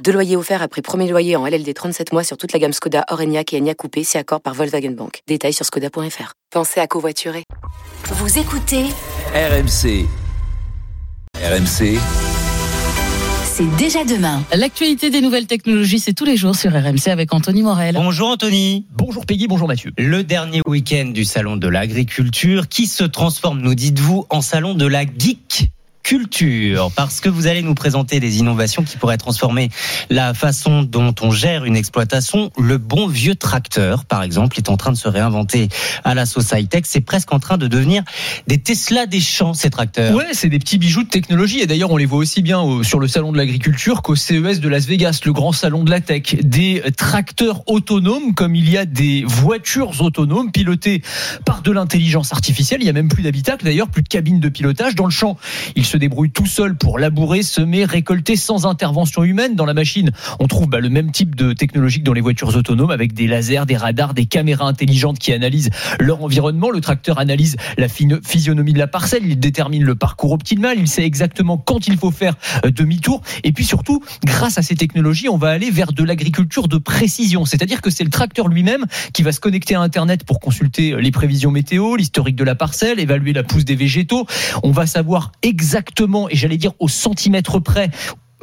Deux loyers offerts après premier loyer en LLD 37 mois sur toute la gamme Skoda, Orenia et Enya Coupé, si accord par Volkswagen Bank. Détails sur skoda.fr. Pensez à covoiturer. Vous écoutez RMC. RMC. C'est déjà demain. L'actualité des nouvelles technologies, c'est tous les jours sur RMC avec Anthony Morel. Bonjour Anthony. Bonjour Peggy, bonjour Mathieu. Le dernier week-end du salon de l'agriculture qui se transforme, nous dites-vous, en salon de la geek culture, parce que vous allez nous présenter des innovations qui pourraient transformer la façon dont on gère une exploitation. Le bon vieux tracteur, par exemple, est en train de se réinventer à la sauce high-tech. C'est presque en train de devenir des Tesla des champs, ces tracteurs. Ouais, c'est des petits bijoux de technologie. Et d'ailleurs, on les voit aussi bien sur le salon de l'agriculture qu'au CES de Las Vegas, le grand salon de la tech. Des tracteurs autonomes, comme il y a des voitures autonomes pilotées par de l'intelligence artificielle. Il y a même plus d'habitacle, d'ailleurs, plus de cabine de pilotage. Dans le champ, se débrouille tout seul pour labourer, semer, récolter sans intervention humaine. Dans la machine, on trouve bah, le même type de technologie que dans les voitures autonomes avec des lasers, des radars, des caméras intelligentes qui analysent leur environnement. Le tracteur analyse la physionomie de la parcelle, il détermine le parcours optimal, il sait exactement quand il faut faire euh, demi-tour. Et puis surtout, grâce à ces technologies, on va aller vers de l'agriculture de précision. C'est-à-dire que c'est le tracteur lui-même qui va se connecter à Internet pour consulter les prévisions météo, l'historique de la parcelle, évaluer la pousse des végétaux. On va savoir exactement exactement, et j'allais dire au centimètre près,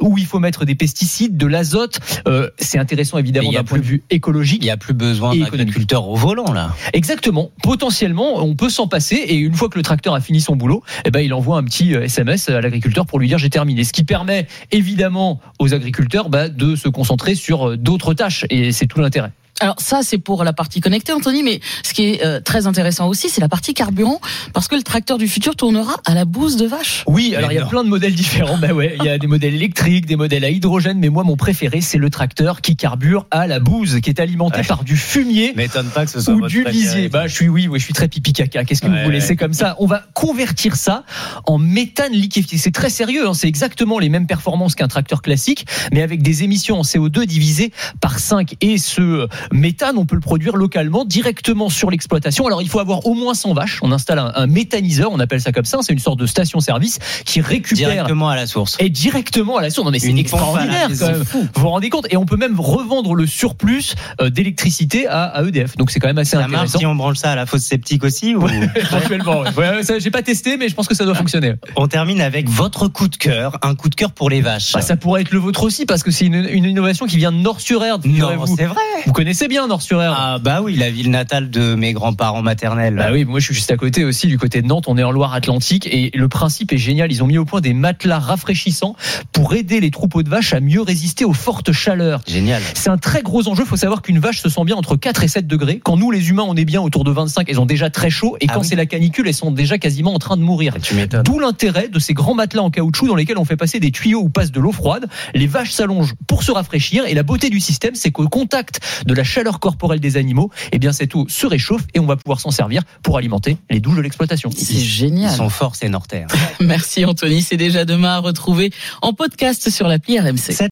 où il faut mettre des pesticides, de l'azote. Euh, c'est intéressant évidemment d'un point de vue écologique. Il n'y a plus besoin d'un agriculteur au volant là. Exactement. Potentiellement, on peut s'en passer et une fois que le tracteur a fini son boulot, eh ben il envoie un petit SMS euh, à l'agriculteur pour lui dire j'ai terminé. Ce qui permet évidemment aux agriculteurs bah, de se concentrer sur euh, d'autres tâches et c'est tout l'intérêt. Alors ça, c'est pour la partie connectée, Anthony, mais ce qui est euh, très intéressant aussi, c'est la partie carburant, parce que le tracteur du futur tournera à la bouse de vache. Oui, alors il y a plein de modèles différents. bah ouais, il y a des modèles électriques, des modèles à hydrogène, mais moi, mon préféré, c'est le tracteur qui carbure à la bouse, qui est alimenté par du fumier pas que ce soit ou du lisier. Bah, je suis oui, oui, je suis très pipi caca. Qu'est-ce que vous voulez? C'est comme ça. On va convertir ça en méthane liquéfié. C'est très sérieux. Hein. C'est exactement les mêmes performances qu'un tracteur classique, mais avec des émissions en CO2 divisées par 5. Et ce méthane, on peut le produire localement, directement sur l'exploitation. Alors il faut avoir au moins 100 vaches. On installe un, méthaniseur, on appelle ça comme ça. C'est une sorte de station-service qui récupère directement à la source. Et directement à la source. Non mais c'est extraordinaire quand même. Vous vous rendez compte? Et on peut même revendre le surplus euh, d'électricité à, EDF. Donc c'est quand même assez ça intéressant. si on branche ça à la fosse sceptique aussi ou... Éventuellement. Ouais, j'ai pas testé, mais je pense que ça doit fonctionner. On termine avec votre coup de cœur, un coup de cœur pour les vaches. Bah, ça pourrait être le vôtre aussi parce que c'est une, une, innovation qui vient de Nord-sur-Erdre. Non, c'est vrai. Vous connaissez bien Nord-sur-Erdre Ah bah oui, la ville natale de mes grands-parents maternels. Bah oui, moi je suis juste à côté aussi, du côté de Nantes. On est en Loire-Atlantique et le principe est génial. Ils ont mis au point des matelas rafraîchissants pour aider les troupeaux de vaches à mieux résister aux fortes chaleurs. Génial. C'est un très gros enjeu. Il faut savoir qu'une vache se sent bien entre 4 et 7 degrés. Quand nous, les humains, on est bien autour de 25, elles ont déjà très chaud. Et ah quand c'est la canicule, elles sont déjà quasiment en train de mourir. D'où l'intérêt de ces grands matelas en caoutchouc dans lesquels on fait passer des tuyaux ou passe de l'eau froide. Les vaches s'allongent pour se rafraîchir et la beauté du système, c'est qu'au contact de la chaleur corporelle des animaux, eh bien cette eau se réchauffe et on va pouvoir s'en servir pour alimenter les douches de l'exploitation. C'est génial. Ils sont forts ces Norterres. Merci Anthony, c'est déjà demain à retrouver en podcast sur l'appli RMC.